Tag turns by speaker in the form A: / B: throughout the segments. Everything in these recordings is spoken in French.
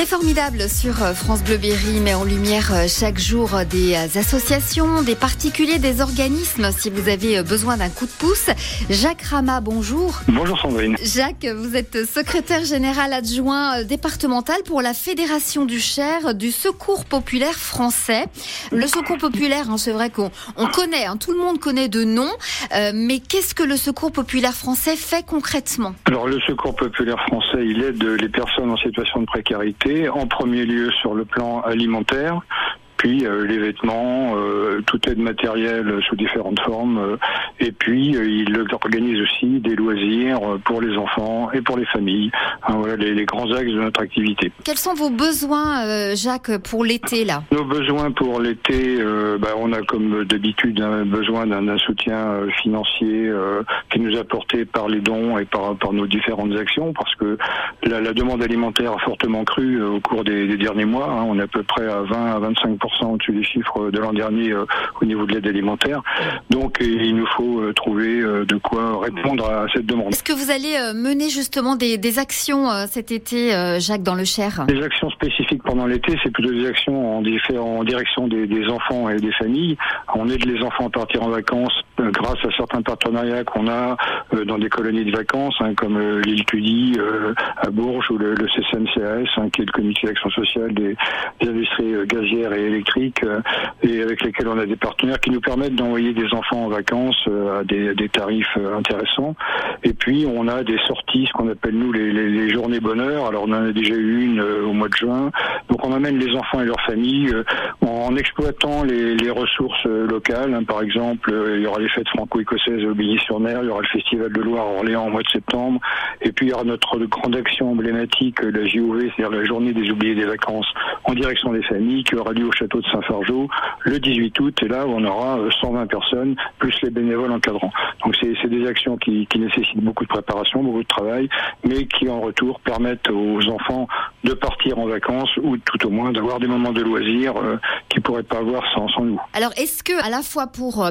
A: C'est formidable sur euh, France Bleu Berry, met en lumière euh, chaque jour euh, des associations, des particuliers, des organismes. Si vous avez besoin d'un coup de pouce, Jacques Rama, bonjour.
B: Bonjour Sandrine.
A: Jacques, vous êtes secrétaire général adjoint départemental pour la Fédération du Cher du Secours populaire français. Le Secours populaire, hein, c'est vrai qu'on connaît, hein, tout le monde connaît de nom, mais qu'est-ce que le Secours populaire français fait concrètement?
B: Alors le Secours populaire français, il aide les personnes en situation de précarité en premier lieu sur le plan alimentaire, puis euh, les vêtements, euh, toute aide matérielle sous différentes formes, euh, et puis il organise aussi des loisirs pour les enfants et pour les familles. Hein, voilà les, grands axes de notre activité.
A: Quels sont vos besoins, Jacques, pour l'été là?
B: Nos besoins pour l'été, bah, on a comme d'habitude un besoin d'un soutien financier qui nous est apporté par les dons et par, par nos différentes actions, parce que la, la demande alimentaire a fortement cru au cours des, des derniers mois. Hein, on est à peu près à 20 à 25 au-dessus des chiffres de l'an dernier euh, au niveau de l'aide alimentaire. Donc il nous faut euh, trouver euh, de quoi répondre à cette demande.
A: Est-ce que vous allez mener justement des, des actions cet été, Jacques, dans le Cher?
B: Des actions spécifiques pendant l'été, c'est plutôt des actions en, en direction des, des, enfants et des familles. On aide les enfants à partir en vacances grâce à certains partenariats qu'on a dans des colonies de vacances, hein, comme l'île Tudy à Bourges ou le, le CCNCAS, hein, qui est le comité d'action sociale des, industries gazières et électriques euh, et avec lesquels on a des partenaires qui nous permettent d'envoyer des enfants en vacances euh, à des, tarifs euh, intéressants. Et puis on a des sorties, ce qu'on appelle nous les, journées bonheur. Alors on en a déjà eu une au mois de juin. Donc on amène les enfants et leurs familles en exploitant les, les ressources locales. Hein. Par exemple, il y aura les fêtes franco-écossaises au Billy-sur-Mer, il y aura le festival de Loire à Orléans au mois de septembre, et puis il y aura notre grande action emblématique, la JOV, c'est-à-dire la journée des oubliés des vacances en direction des familles, qui aura lieu au château de Saint-Fargeau le 18 août. Et là, on aura 120 euh, personnes, plus les bénévoles encadrants. Donc c'est des actions qui, nécessitent beaucoup de préparation, beaucoup de travail, mais qui en retour permettent aux enfants de partir en vacances ou tout au moins d'avoir des moments de loisirs euh, qu'ils pourraient pas avoir sans, sans nous.
A: Alors est-ce que à la fois pour euh,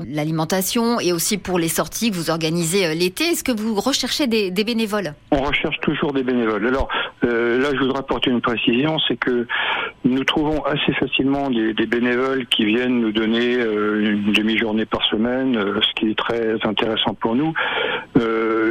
A: et aussi pour les sorties que vous organisez l'été, est-ce que vous recherchez des, bénévoles?
B: On recherche toujours des bénévoles. Alors là, je voudrais apporter une précision, c'est que nous trouvons assez facilement des, bénévoles qui viennent nous donner euh, une demi-journée par semaine, euh, ce qui est très intéressant pour nous.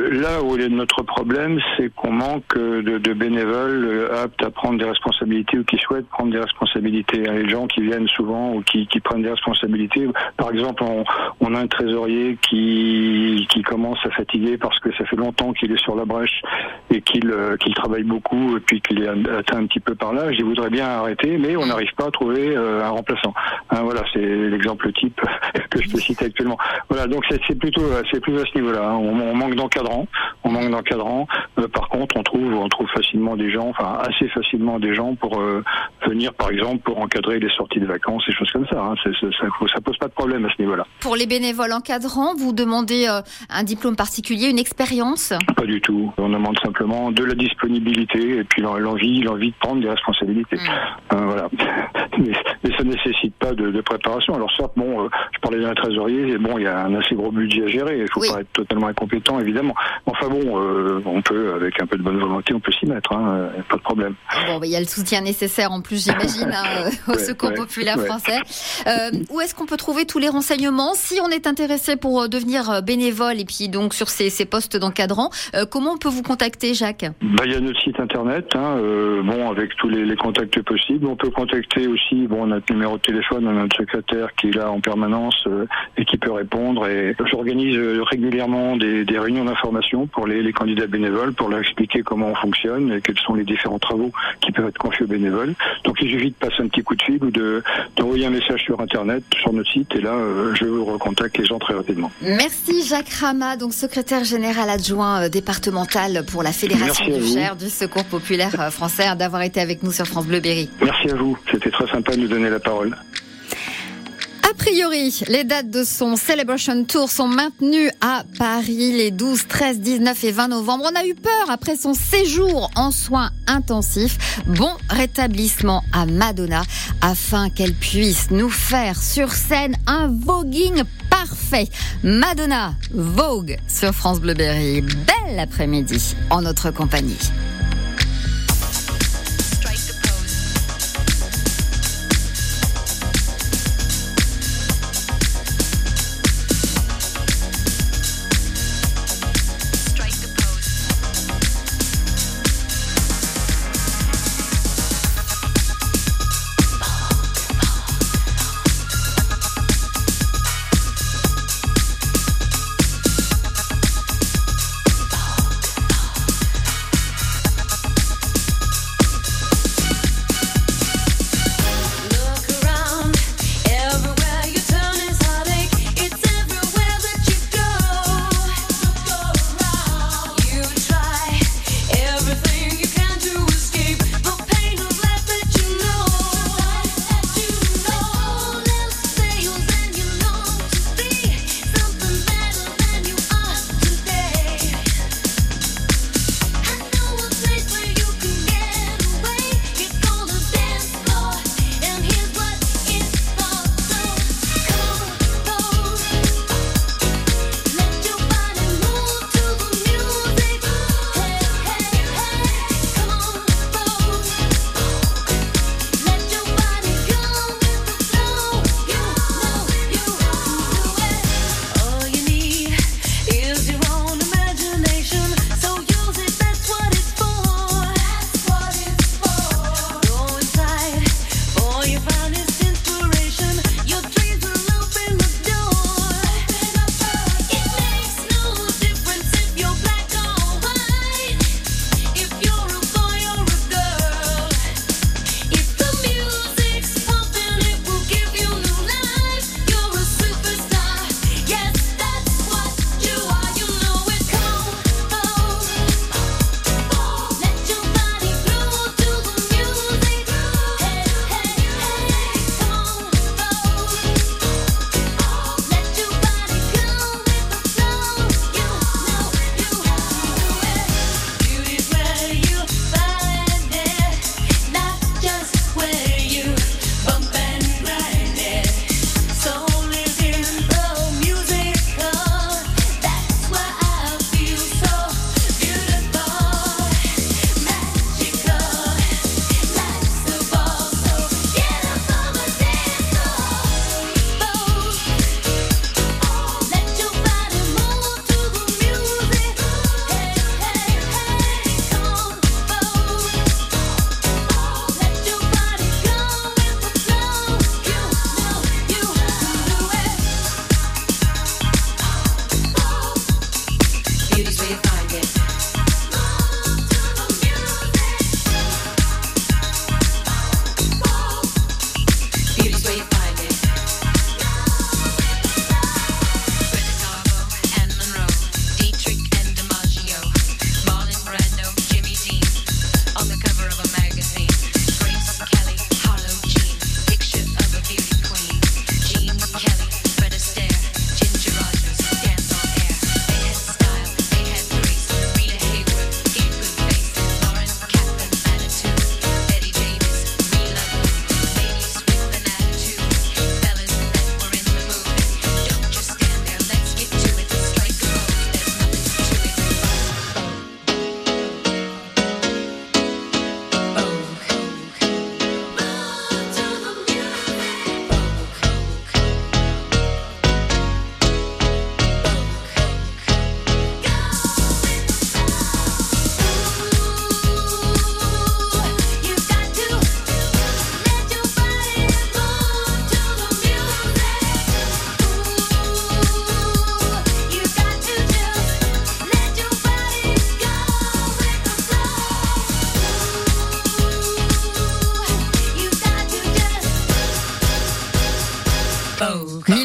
B: Euh, là où est notre problème, c'est qu'on manque de, bénévoles aptes à prendre des responsabilités ou qui souhaitent prendre des responsabilités. Les gens qui viennent souvent ou qui, prennent des responsabilités. Par exemple, on, on a un trésorier qui, qui commence à fatiguer parce que ça fait longtemps qu'il est sur la brèche et qu'il qu'il travaille beaucoup et puis qu'il est atteint un petit peu par l'âge. Il voudrait bien arrêter, mais on n'arrive pas à trouver un remplaçant. Hein, voilà, c'est l'exemple type que je peux citer actuellement. Voilà, donc c'est plutôt c'est plus à ce niveau-là. Hein. On, manque d'encadrants, on manque d'encadrants. Euh, par contre, on trouve on trouve facilement des gens, enfin assez facilement des gens pour euh, venir, par exemple, pour encadrer les sorties de vacances et choses comme ça. Hein. ça, ça pose pas de problème à ce niveau-là.
A: Pour les bénévoles encadrants, vous demandez euh, un diplôme particulier, une expérience?
B: Pas du tout. On demande simplement de la disponibilité et puis l'envie, l'envie de prendre des responsabilités. Mmh. voilà. Mais, nécessite pas de, de, préparation. Alors certes, bon, euh, je parlais d'un trésorier, et bon, il y a un assez gros budget à gérer. Il faut pas être totalement incompétent, évidemment. Enfin bon, euh, on peut, avec un peu de bonne volonté, on peut s'y mettre, hein, euh, pas de problème.
A: Bon, il y a le soutien nécessaire en plus, j'imagine, hein, au Secours populaire français. où est-ce qu'on peut trouver tous les renseignements si on est intéressé pour devenir bénévole et puis donc sur ces, ces postes d'encadrant Comment on peut vous contacter, Jacques?
B: Bah, Il y a notre site internet, hein, bon, avec tous les, les, contacts possibles. On peut contacter aussi, bon, notre numéro de téléphone, on a notre secrétaire qui est là en permanence euh, et qui peut répondre. Et j'organise euh, régulièrement des, des réunions d'information pour les, les, candidats bénévoles, pour leur expliquer comment on fonctionne et quels sont les différents travaux qui peuvent être confiés aux bénévoles. Donc il suffit de passer un petit coup de fil ou de d'envoyer un message sur Internet, sur notre site, et là, euh, je vous recontacte les gens très rapidement.
A: Merci Jacques Rama, donc secrétaire général adjoint départemental pour la Fédération du Cher du Secours populaire français, d'avoir été avec nous sur France Bleu Berry.
B: Merci à vous, c'était très sympa de nous donner la parole.
A: A priori, les dates de son Celebration Tour sont maintenues à Paris les 12, 13, 19 et 20 novembre. On a eu peur après son séjour en soins intensifs. Bon rétablissement à Madonna afin qu'elle puisse nous faire sur scène un voguing parfait. Madonna Vogue sur France Bleu Berry. Belle après-midi en notre compagnie.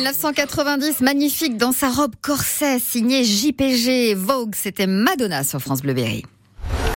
A: 1990, magnifique dans sa robe corset, signée JPG Vogue, c'était Madonna sur France Bleu Berry.